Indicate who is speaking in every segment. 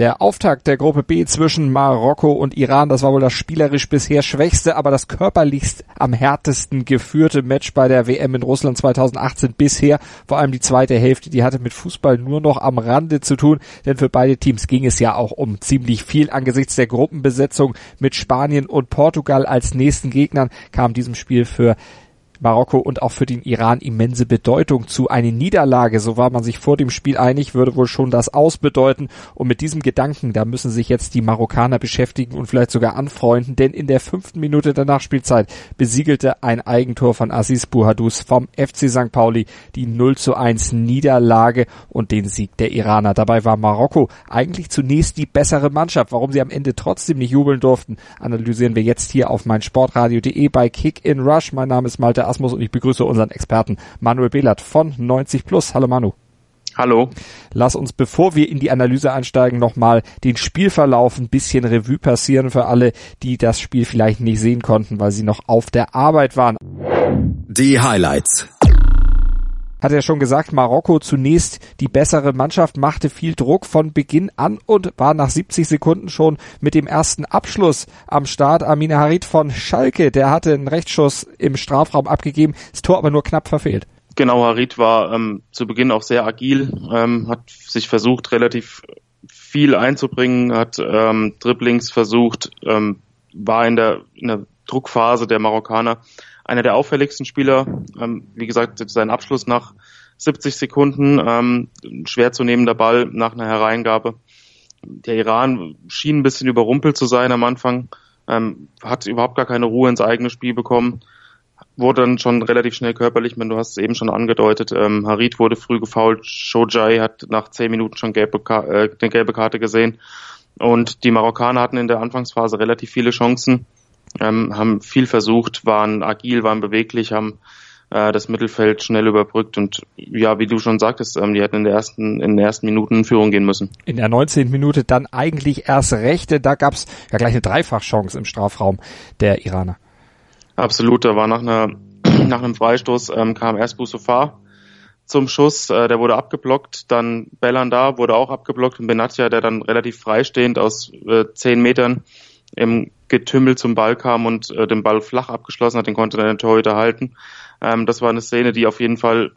Speaker 1: Der Auftakt der Gruppe B zwischen Marokko und Iran, das war wohl das spielerisch bisher schwächste, aber das körperlichst am härtesten geführte Match bei der WM in Russland 2018 bisher. Vor allem die zweite Hälfte, die hatte mit Fußball nur noch am Rande zu tun, denn für beide Teams ging es ja auch um ziemlich viel. Angesichts der Gruppenbesetzung mit Spanien und Portugal als nächsten Gegnern kam diesem Spiel für Marokko und auch für den Iran immense Bedeutung zu. Eine Niederlage, so war man sich vor dem Spiel einig, würde wohl schon das ausbedeuten. Und mit diesem Gedanken, da müssen sich jetzt die Marokkaner beschäftigen und vielleicht sogar anfreunden, denn in der fünften Minute der Nachspielzeit besiegelte ein Eigentor von Aziz Buhadus vom FC St. Pauli die 0 zu 1 Niederlage und den Sieg der Iraner. Dabei war Marokko eigentlich zunächst die bessere Mannschaft. Warum sie am Ende trotzdem nicht jubeln durften, analysieren wir jetzt hier auf meinsportradio.de bei Kick in Rush. Mein Name ist Malte Asmus und ich begrüße unseren Experten Manuel Behlert von 90 Plus. Hallo Manu.
Speaker 2: Hallo.
Speaker 1: Lass uns, bevor wir in die Analyse einsteigen, nochmal den Spielverlauf ein bisschen Revue passieren für alle, die das Spiel vielleicht nicht sehen konnten, weil sie noch auf der Arbeit waren.
Speaker 3: Die Highlights
Speaker 1: hat er schon gesagt, Marokko zunächst die bessere Mannschaft, machte viel Druck von Beginn an und war nach 70 Sekunden schon mit dem ersten Abschluss am Start. Amina Harit von Schalke, der hatte einen Rechtsschuss im Strafraum abgegeben, das Tor aber nur knapp verfehlt.
Speaker 2: Genau, Harit war ähm, zu Beginn auch sehr agil, ähm, hat sich versucht, relativ viel einzubringen, hat ähm, Dribblings versucht, ähm, war in der, in der Druckphase der Marokkaner einer der auffälligsten Spieler. Ähm, wie gesagt, sein Abschluss nach 70 Sekunden, ähm, schwer zu nehmender Ball nach einer Hereingabe. Der Iran schien ein bisschen überrumpelt zu sein am Anfang, ähm, hat überhaupt gar keine Ruhe ins eigene Spiel bekommen, wurde dann schon relativ schnell körperlich, wenn du hast es eben schon angedeutet. Ähm, Harit wurde früh gefault, Shojai hat nach 10 Minuten schon gelbe, äh, eine gelbe Karte gesehen. Und die Marokkaner hatten in der Anfangsphase relativ viele Chancen ähm, haben viel versucht, waren agil, waren beweglich, haben äh, das Mittelfeld schnell überbrückt und ja, wie du schon sagtest, ähm, die hätten in, der ersten, in den ersten Minuten in Führung gehen müssen.
Speaker 1: In der 19. Minute dann eigentlich erst rechte, da gab's ja gleich eine Dreifachchance im Strafraum der Iraner.
Speaker 2: Absolut, da war nach einer nach einem Freistoß ähm, kam erst Boussoufar zum Schuss, äh, der wurde abgeblockt, dann Bellandar wurde auch abgeblockt und Benatia, der dann relativ freistehend aus äh, zehn Metern im Getümmel zum Ball kam und äh, den Ball flach abgeschlossen hat, den konnte dann der Torhüter halten. Ähm, das war eine Szene, die auf jeden Fall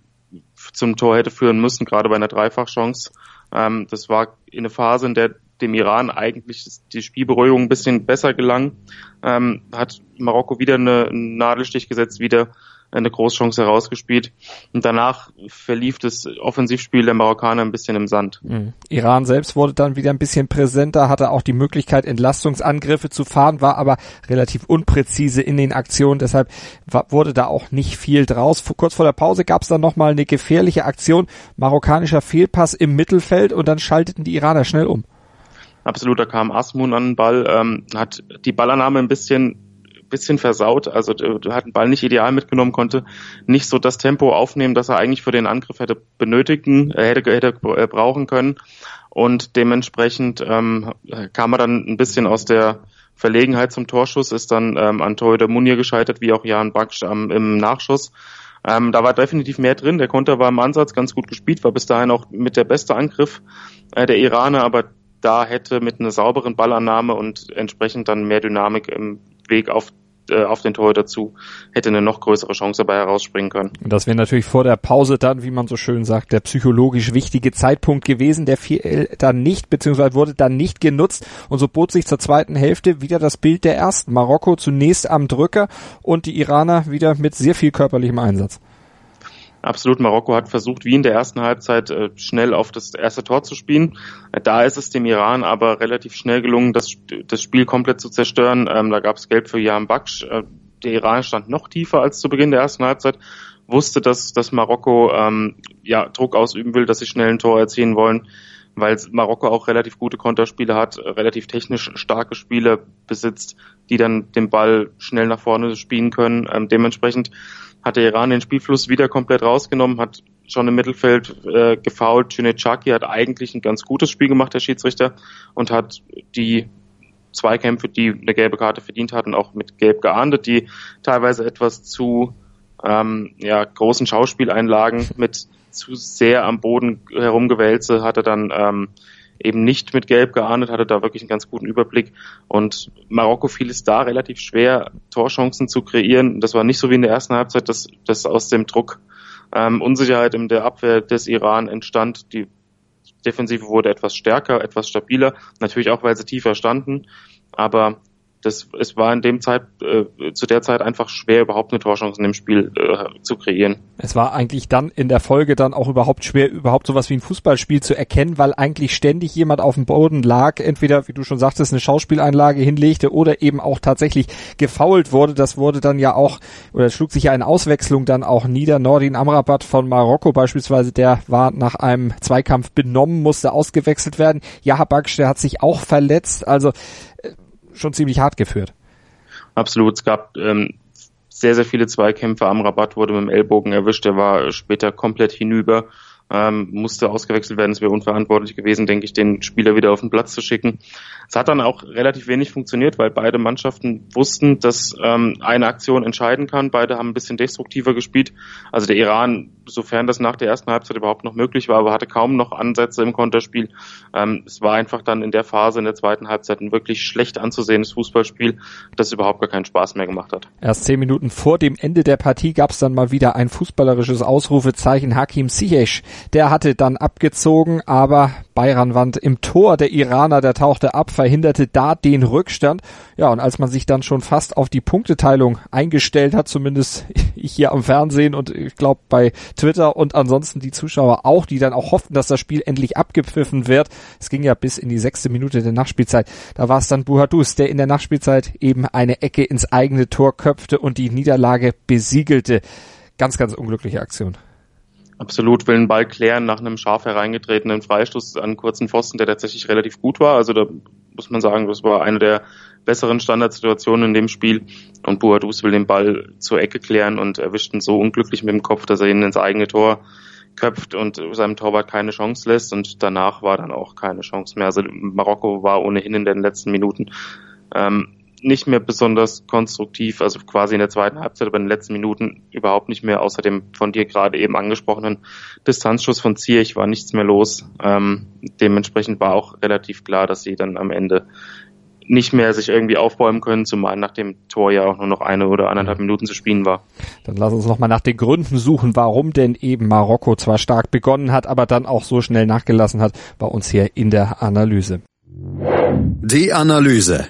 Speaker 2: zum Tor hätte führen müssen, gerade bei einer Dreifachchance. Ähm, das war in einer Phase, in der dem Iran eigentlich die Spielberuhigung ein bisschen besser gelang. Ähm, hat Marokko wieder eine, einen Nadelstich gesetzt, wieder eine Großchance herausgespielt. Und danach verlief das Offensivspiel der Marokkaner ein bisschen im Sand.
Speaker 1: Mhm. Iran selbst wurde dann wieder ein bisschen präsenter, hatte auch die Möglichkeit, Entlastungsangriffe zu fahren, war aber relativ unpräzise in den Aktionen. Deshalb wurde da auch nicht viel draus. Kurz vor der Pause gab es dann nochmal eine gefährliche Aktion, marokkanischer Fehlpass im Mittelfeld und dann schalteten die Iraner schnell um.
Speaker 2: Absolut, da kam Asmun an den Ball, ähm, hat die Ballannahme ein bisschen bisschen versaut. Also er hat den Ball nicht ideal mitgenommen, konnte nicht so das Tempo aufnehmen, das er eigentlich für den Angriff hätte benötigen, äh, hätte, hätte äh, brauchen können. Und dementsprechend ähm, kam er dann ein bisschen aus der Verlegenheit zum Torschuss, ist dann ähm, an Torhüter Munir gescheitert, wie auch Jan Baksch ähm, im Nachschuss. Ähm, da war definitiv mehr drin. Der Konter war im Ansatz ganz gut gespielt, war bis dahin auch mit der beste Angriff äh, der Iraner, aber da hätte mit einer sauberen Ballannahme und entsprechend dann mehr Dynamik im Weg auf äh, auf den Torhüter zu, hätte eine noch größere Chance dabei herausspringen können.
Speaker 1: Das wäre natürlich vor der Pause dann, wie man so schön sagt, der psychologisch wichtige Zeitpunkt gewesen. Der fiel dann nicht, beziehungsweise wurde dann nicht genutzt. Und so bot sich zur zweiten Hälfte wieder das Bild der ersten. Marokko zunächst am Drücker und die Iraner wieder mit sehr viel körperlichem Einsatz.
Speaker 2: Absolut, Marokko hat versucht, wie in der ersten Halbzeit äh, schnell auf das erste Tor zu spielen. Da ist es dem Iran aber relativ schnell gelungen, das, Spiel komplett zu zerstören. Ähm, da gab es Gelb für Jan Baksch. Äh, der Iran stand noch tiefer als zu Beginn der ersten Halbzeit, wusste, dass, dass Marokko ähm, ja, Druck ausüben will, dass sie schnell ein Tor erzielen wollen, weil Marokko auch relativ gute Konterspiele hat, relativ technisch starke Spieler besitzt, die dann den Ball schnell nach vorne spielen können. Ähm, dementsprechend hat der Iran den Spielfluss wieder komplett rausgenommen, hat schon im Mittelfeld äh, gefault. Cüneytschaki hat eigentlich ein ganz gutes Spiel gemacht, der Schiedsrichter, und hat die Zweikämpfe, die eine gelbe Karte verdient hatten, auch mit Gelb geahndet, die teilweise etwas zu ähm, ja, großen Schauspieleinlagen mit zu sehr am Boden herumgewälze, hatte dann ähm, eben nicht mit Gelb geahndet, hatte da wirklich einen ganz guten Überblick. Und Marokko fiel es da relativ schwer, Torchancen zu kreieren. Das war nicht so wie in der ersten Halbzeit, dass das aus dem Druck ähm, Unsicherheit in der Abwehr des Iran entstand. Die Defensive wurde etwas stärker, etwas stabiler, natürlich auch, weil sie tiefer standen. Aber das, es war in dem Zeit, äh, zu der Zeit einfach schwer, überhaupt eine Torchance in dem Spiel äh, zu kreieren.
Speaker 1: Es war eigentlich dann in der Folge dann auch überhaupt schwer, überhaupt sowas wie ein Fußballspiel zu erkennen, weil eigentlich ständig jemand auf dem Boden lag, entweder, wie du schon sagtest, eine Schauspieleinlage hinlegte oder eben auch tatsächlich gefault wurde. Das wurde dann ja auch, oder schlug sich ja eine Auswechslung dann auch nieder. Nordin Amrabat von Marokko beispielsweise, der war nach einem Zweikampf benommen, musste ausgewechselt werden. Jaha Baksch, der hat sich auch verletzt. Also schon ziemlich hart geführt.
Speaker 2: Absolut. Es gab ähm, sehr, sehr viele Zweikämpfe. Am Rabatt wurde mit dem Ellbogen erwischt. Der war später komplett hinüber ähm, musste ausgewechselt werden. Es wäre unverantwortlich gewesen, denke ich, den Spieler wieder auf den Platz zu schicken. Es hat dann auch relativ wenig funktioniert, weil beide Mannschaften wussten, dass ähm, eine Aktion entscheiden kann. Beide haben ein bisschen destruktiver gespielt. Also der Iran, sofern das nach der ersten Halbzeit überhaupt noch möglich war, aber hatte kaum noch Ansätze im Konterspiel. Ähm, es war einfach dann in der Phase in der zweiten Halbzeit ein wirklich schlecht anzusehendes Fußballspiel, das überhaupt gar keinen Spaß mehr gemacht hat.
Speaker 1: Erst zehn Minuten vor dem Ende der Partie gab es dann mal wieder ein fußballerisches Ausrufezeichen. Hakim Ziyech, der hatte dann abgezogen, aber Bayranwand im Tor der Iraner, der tauchte ab, verhinderte da den Rückstand. Ja, und als man sich dann schon fast auf die Punkteteilung eingestellt hat, zumindest ich hier am Fernsehen und ich glaube bei Twitter und ansonsten die Zuschauer auch, die dann auch hofften, dass das Spiel endlich abgepfiffen wird. Es ging ja bis in die sechste Minute der Nachspielzeit. Da war es dann Buhadus, der in der Nachspielzeit eben eine Ecke ins eigene Tor köpfte und die Niederlage besiegelte. Ganz, ganz unglückliche Aktion
Speaker 2: absolut will einen Ball klären nach einem scharf hereingetretenen Freistoß an kurzen Pfosten, der tatsächlich relativ gut war. Also da muss man sagen, das war eine der besseren Standardsituationen in dem Spiel. Und Boadus will den Ball zur Ecke klären und erwischt ihn so unglücklich mit dem Kopf, dass er ihn ins eigene Tor köpft und seinem Torwart keine Chance lässt. Und danach war dann auch keine Chance mehr. Also Marokko war ohnehin in den letzten Minuten ähm, nicht mehr besonders konstruktiv, also quasi in der zweiten Halbzeit, aber in den letzten Minuten überhaupt nicht mehr, außer dem von dir gerade eben angesprochenen Distanzschuss von Zierich war nichts mehr los. Ähm, dementsprechend war auch relativ klar, dass sie dann am Ende nicht mehr sich irgendwie aufbäumen können, zumal nach dem Tor ja auch nur noch eine oder anderthalb Minuten zu spielen war.
Speaker 1: Dann lass uns nochmal nach den Gründen suchen, warum denn eben Marokko zwar stark begonnen hat, aber dann auch so schnell nachgelassen hat, bei uns hier in der Analyse.
Speaker 3: Die Analyse.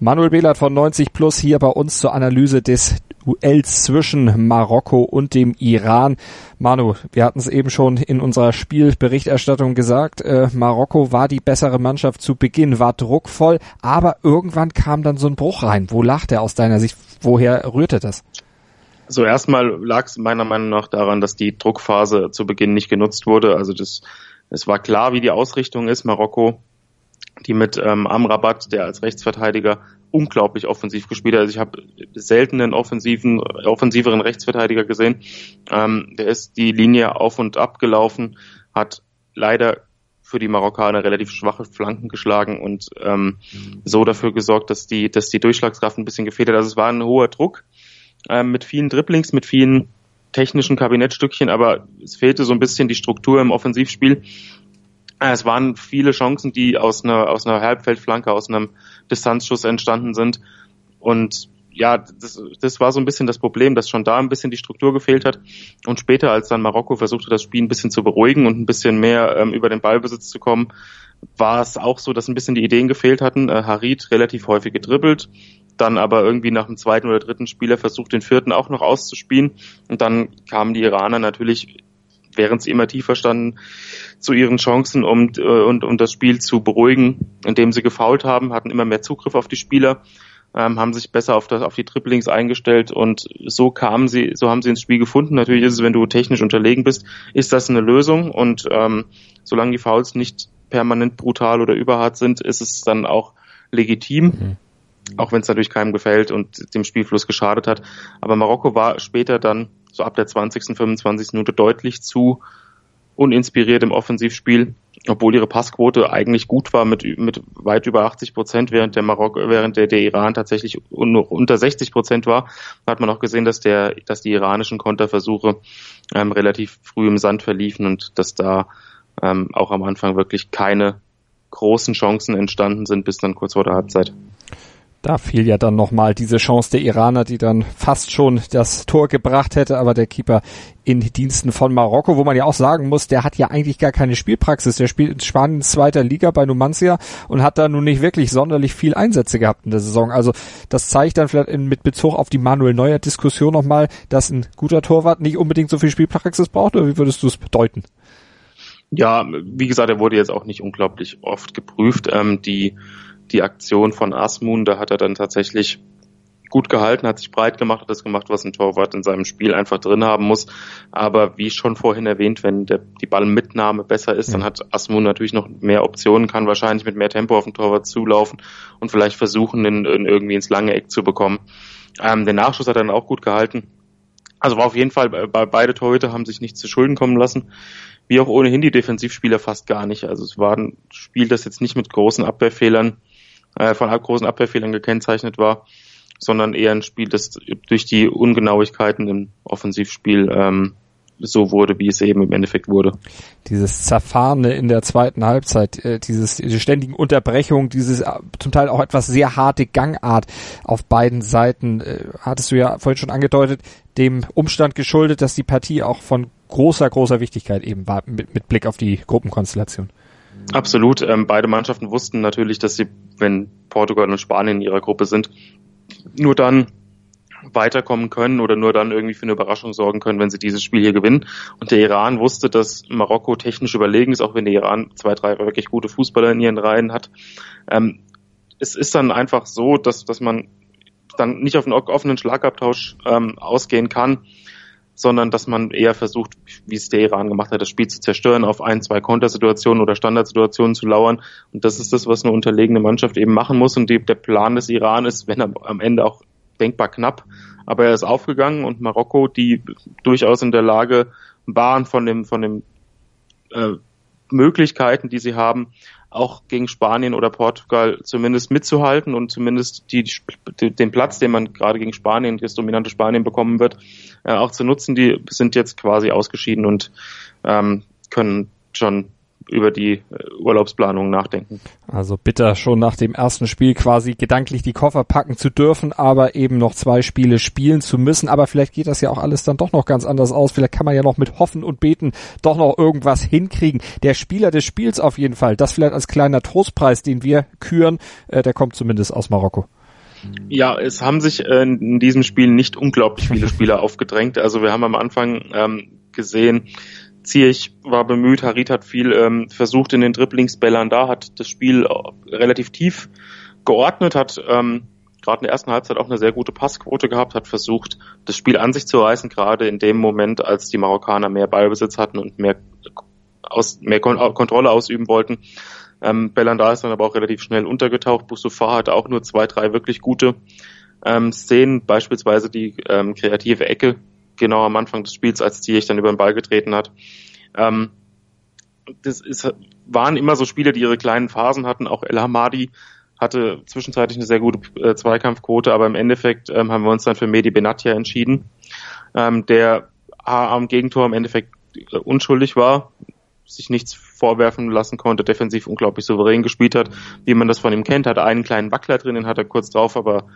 Speaker 1: Manuel Behlert von 90 Plus hier bei uns zur Analyse des Duells zwischen Marokko und dem Iran. Manu, wir hatten es eben schon in unserer Spielberichterstattung gesagt, äh, Marokko war die bessere Mannschaft zu Beginn, war druckvoll, aber irgendwann kam dann so ein Bruch rein. Wo lag der aus deiner Sicht? Woher rührte das?
Speaker 2: So erstmal lag es meiner Meinung nach daran, dass die Druckphase zu Beginn nicht genutzt wurde. Also das, es war klar, wie die Ausrichtung ist. Marokko die mit ähm, Amrabat, der als Rechtsverteidiger unglaublich offensiv gespielt hat. Also ich habe selten einen offensiven, offensiveren Rechtsverteidiger gesehen. Ähm, der ist die Linie auf und ab gelaufen, hat leider für die Marokkaner relativ schwache Flanken geschlagen und ähm, so dafür gesorgt, dass die, dass die Durchschlagskraft ein bisschen gefehlt hat. Also es war ein hoher Druck ähm, mit vielen Dribblings, mit vielen technischen Kabinettstückchen, aber es fehlte so ein bisschen die Struktur im Offensivspiel äh, es waren viele Chancen, die aus einer, aus einer Halbfeldflanke, aus einem Distanzschuss entstanden sind. Und ja, das, das war so ein bisschen das Problem, dass schon da ein bisschen die Struktur gefehlt hat. Und später, als dann Marokko versuchte, das Spiel ein bisschen zu beruhigen und ein bisschen mehr ähm, über den Ballbesitz zu kommen, war es auch so, dass ein bisschen die Ideen gefehlt hatten. Äh, Harid relativ häufig gedribbelt, dann aber irgendwie nach dem zweiten oder dritten Spieler versucht, den vierten auch noch auszuspielen. Und dann kamen die Iraner natürlich während sie immer tiefer standen, zu ihren Chancen, um, äh, und, um das Spiel zu beruhigen, indem sie gefault haben, hatten immer mehr Zugriff auf die Spieler, ähm, haben sich besser auf, das, auf die Dribblings eingestellt und so kamen sie, so haben sie ins Spiel gefunden. Natürlich ist es, wenn du technisch unterlegen bist, ist das eine Lösung und ähm, solange die Fouls nicht permanent brutal oder überhart sind, ist es dann auch legitim. Mhm auch wenn es natürlich keinem gefällt und dem Spielfluss geschadet hat. Aber Marokko war später dann so ab der 20., 25. Minute deutlich zu uninspiriert im Offensivspiel obwohl ihre Passquote eigentlich gut war mit, mit weit über 80 Prozent, während der Marokko, während der, der Iran tatsächlich nur unter 60 Prozent war, hat man auch gesehen, dass der, dass die iranischen Konterversuche ähm, relativ früh im Sand verliefen und dass da ähm, auch am Anfang wirklich keine großen Chancen entstanden sind, bis dann kurz vor der Halbzeit.
Speaker 1: Da fiel ja dann nochmal diese Chance der Iraner, die dann fast schon das Tor gebracht hätte, aber der Keeper in Diensten von Marokko, wo man ja auch sagen muss, der hat ja eigentlich gar keine Spielpraxis. Der spielt in Spaniens zweiter Liga bei Numancia und hat da nun nicht wirklich sonderlich viel Einsätze gehabt in der Saison. Also das zeigt dann vielleicht in, mit Bezug auf die Manuel Neuer Diskussion nochmal, dass ein guter Torwart nicht unbedingt so viel Spielpraxis braucht, oder wie würdest du es bedeuten?
Speaker 2: Ja, wie gesagt, er wurde jetzt auch nicht unglaublich oft geprüft. Ähm, die die Aktion von Asmun, da hat er dann tatsächlich gut gehalten, hat sich breit gemacht, hat das gemacht, was ein Torwart in seinem Spiel einfach drin haben muss. Aber wie schon vorhin erwähnt, wenn der, die Ballmitnahme besser ist, dann hat Asmun natürlich noch mehr Optionen, kann wahrscheinlich mit mehr Tempo auf den Torwart zulaufen und vielleicht versuchen, ihn, ihn irgendwie ins lange Eck zu bekommen. Ähm, den Nachschuss hat er dann auch gut gehalten. Also war auf jeden Fall, bei beide Torhüter haben sich nichts zu Schulden kommen lassen. Wie auch ohnehin die Defensivspieler fast gar nicht. Also es war ein Spiel, das jetzt nicht mit großen Abwehrfehlern äh, von großen Abwehrfehlern gekennzeichnet war, sondern eher ein Spiel, das durch die Ungenauigkeiten im Offensivspiel ähm, so wurde, wie es eben im Endeffekt wurde.
Speaker 1: Dieses Zerfahrene in der zweiten Halbzeit, äh, dieses, diese ständigen Unterbrechungen, dieses äh, zum Teil auch etwas sehr harte Gangart auf beiden Seiten, äh, hattest du ja vorhin schon angedeutet, dem Umstand geschuldet, dass die Partie auch von großer, großer Wichtigkeit eben war, mit, mit Blick auf die Gruppenkonstellation.
Speaker 2: Absolut. Ähm, beide Mannschaften wussten natürlich, dass sie, wenn Portugal und Spanien in ihrer Gruppe sind, nur dann weiterkommen können oder nur dann irgendwie für eine Überraschung sorgen können, wenn sie dieses Spiel hier gewinnen. Und der Iran wusste, dass Marokko technisch überlegen ist, auch wenn der Iran zwei, drei wirklich gute Fußballer in ihren Reihen hat. Ähm, es ist dann einfach so, dass, dass man dann nicht auf einen offenen Schlagabtausch ähm, ausgehen kann, sondern dass man eher versucht, wie es der Iran gemacht hat, das Spiel zu zerstören, auf ein, zwei Kontersituationen oder Standardsituationen zu lauern. Und das ist das, was eine unterlegene Mannschaft eben machen muss. Und die, der Plan des Iran ist, wenn er am Ende auch denkbar knapp, aber er ist aufgegangen und Marokko, die durchaus in der Lage waren, von dem, von dem äh, Möglichkeiten, die sie haben, auch gegen Spanien oder Portugal zumindest mitzuhalten und zumindest die, den Platz, den man gerade gegen Spanien, das dominante Spanien bekommen wird, äh, auch zu nutzen. Die sind jetzt quasi ausgeschieden und ähm, können schon über die äh, Urlaubsplanung nachdenken.
Speaker 1: Also bitter schon nach dem ersten Spiel quasi gedanklich die Koffer packen zu dürfen, aber eben noch zwei Spiele spielen zu müssen. Aber vielleicht geht das ja auch alles dann doch noch ganz anders aus. Vielleicht kann man ja noch mit Hoffen und Beten doch noch irgendwas hinkriegen. Der Spieler des Spiels auf jeden Fall, das vielleicht als kleiner Trostpreis, den wir küren, äh, der kommt zumindest aus Marokko.
Speaker 2: Ja, es haben sich äh, in diesem Spiel nicht unglaublich viele Spieler aufgedrängt. Also wir haben am Anfang ähm, gesehen, Ziyech war bemüht, Harit hat viel ähm, versucht in den Dribblings, Belanda hat das Spiel äh, relativ tief geordnet, hat ähm, gerade in der ersten Halbzeit auch eine sehr gute Passquote gehabt, hat versucht, das Spiel an sich zu reißen, gerade in dem Moment, als die Marokkaner mehr Ballbesitz hatten und mehr, aus, mehr Kon Kontrolle ausüben wollten. Ähm, Belanda ist dann aber auch relativ schnell untergetaucht. Boussoufa hatte auch nur zwei, drei wirklich gute ähm, Szenen, beispielsweise die ähm, kreative Ecke, genau am Anfang des Spiels, als Ziyech dann über den Ball getreten hat. Ähm, das ist, waren immer so Spiele, die ihre kleinen Phasen hatten. Auch El Hamadi hatte zwischenzeitlich eine sehr gute äh, Zweikampfquote, aber im Endeffekt ähm, haben wir uns dann für Medi Benatia entschieden, ähm, der am Gegentor im Endeffekt äh, unschuldig war, sich nichts vorwerfen lassen konnte, defensiv unglaublich souverän gespielt hat, wie man das von ihm kennt, hat einen kleinen Wackler drin, den hat er kurz drauf, aber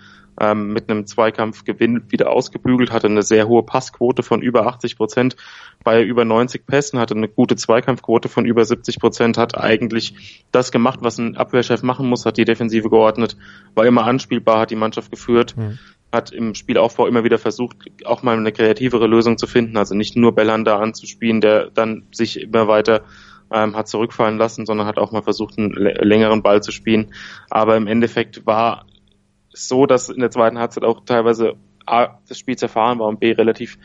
Speaker 2: ähm, mit einem Zweikampfgewinn wieder ausgebügelt, hatte eine sehr hohe Passquote von über 80 Prozent bei über 90 Pässen, hatte eine gute Zweikampfquote von über 70 Prozent, hat eigentlich das gemacht, was ein Abwehrchef machen muss, hat die Defensive geordnet, war immer anspielbar, hat die Mannschaft geführt, mhm. Hat im Spielaufbau immer wieder versucht, auch mal eine kreativere Lösung zu finden, also nicht nur Bellander anzuspielen, der dann sich immer weiter ähm, hat zurückfallen lassen, sondern hat auch mal versucht, einen längeren Ball zu spielen. Aber im Endeffekt war so, dass in der zweiten Halbzeit auch teilweise A, das Spiel zerfahren war und B, relativ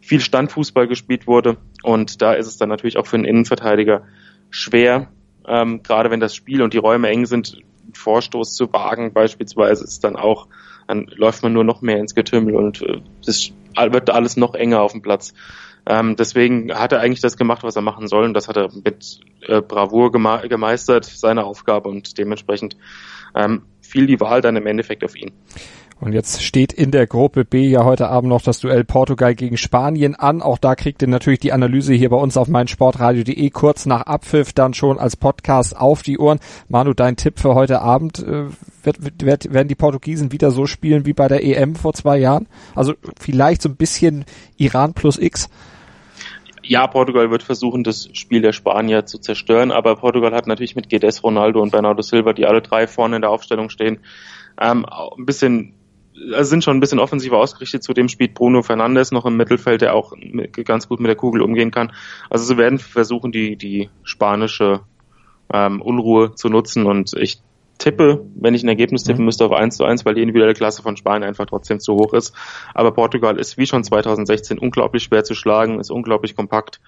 Speaker 2: viel Standfußball gespielt wurde. Und da ist es dann natürlich auch für einen Innenverteidiger schwer, ähm, gerade wenn das Spiel und die Räume eng sind, Vorstoß zu wagen beispielsweise ist dann auch, dann läuft man nur noch mehr ins Getümmel und äh, das wird alles noch enger auf dem Platz. Ähm, deswegen hat er eigentlich das gemacht, was er machen soll und das hat er mit äh, Bravour geme gemeistert, seine Aufgabe und dementsprechend ähm, fiel die Wahl dann im Endeffekt auf ihn.
Speaker 1: Und jetzt steht in der Gruppe B ja heute Abend noch das Duell Portugal gegen Spanien an. Auch da kriegt ihr natürlich die Analyse hier bei uns auf meinsportradio.de kurz nach Abpfiff dann schon als Podcast auf die Ohren. Manu, dein Tipp für heute Abend, äh, wird, wird, werden die Portugiesen wieder so spielen wie bei der EM vor zwei Jahren? Also vielleicht so ein bisschen Iran plus X?
Speaker 2: ja, Portugal wird versuchen, das Spiel der Spanier zu zerstören, aber Portugal hat natürlich mit Guedes, Ronaldo und Bernardo Silva, die alle drei vorne in der Aufstellung stehen, ähm, ein bisschen also sind schon ein bisschen offensiver ausgerichtet. Zudem spielt Bruno Fernandes noch im Mittelfeld, der auch ganz gut mit der Kugel umgehen kann. Also sie werden versuchen, die, die spanische ähm, Unruhe zu nutzen und ich tippe, wenn ich ein Ergebnis tippen mhm. müsste, auf 1 zu 1, weil die individuelle Klasse von Spanien einfach trotzdem zu hoch ist. Aber Portugal ist wie schon 2016 unglaublich schwer zu schlagen, ist unglaublich kompakt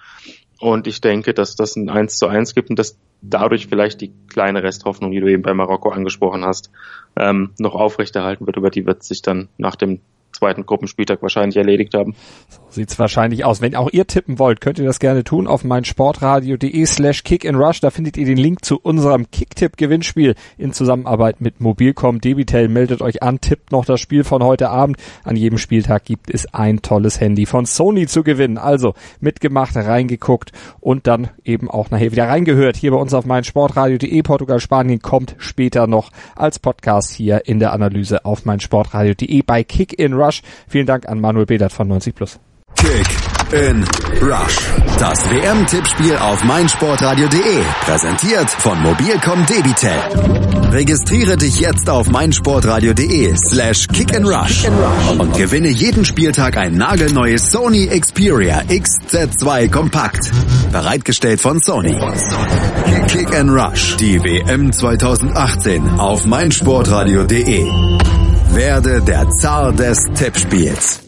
Speaker 2: und ich denke, dass das ein 1 zu 1 gibt und dass dadurch vielleicht die kleine Resthoffnung, die du eben bei Marokko angesprochen hast, ähm, noch aufrechterhalten wird. Über die wird sich dann nach dem zweiten Gruppenspieltag wahrscheinlich erledigt haben.
Speaker 1: So sieht's wahrscheinlich aus. Wenn auch ihr tippen wollt, könnt ihr das gerne tun auf meinsportradio.de slash kick and rush. Da findet ihr den Link zu unserem Kicktipp-Gewinnspiel in Zusammenarbeit mit Mobilcom. Debitel meldet euch an, tippt noch das Spiel von heute Abend. An jedem Spieltag gibt es ein tolles Handy von Sony zu gewinnen. Also mitgemacht, reingeguckt und dann eben auch nachher wieder reingehört. Hier bei uns auf meinsportradio.de. Portugal, Spanien kommt später noch als Podcast hier in der Analyse auf meinsportradio.de bei Kick in Rush. Rush. Vielen Dank an Manuel Bedert von 90 Plus.
Speaker 3: Kick in Rush. Das WM-Tippspiel auf meinsportradio.de. Präsentiert von Mobilcom Debitel. Registriere dich jetzt auf meinsportradio.de slash rush und gewinne jeden Spieltag ein nagelneues Sony Xperia XZ2 Kompakt. Bereitgestellt von Sony. Kick and Rush. Die WM 2018 auf meinsportradio.de. Werde der Zar des Tippspiels.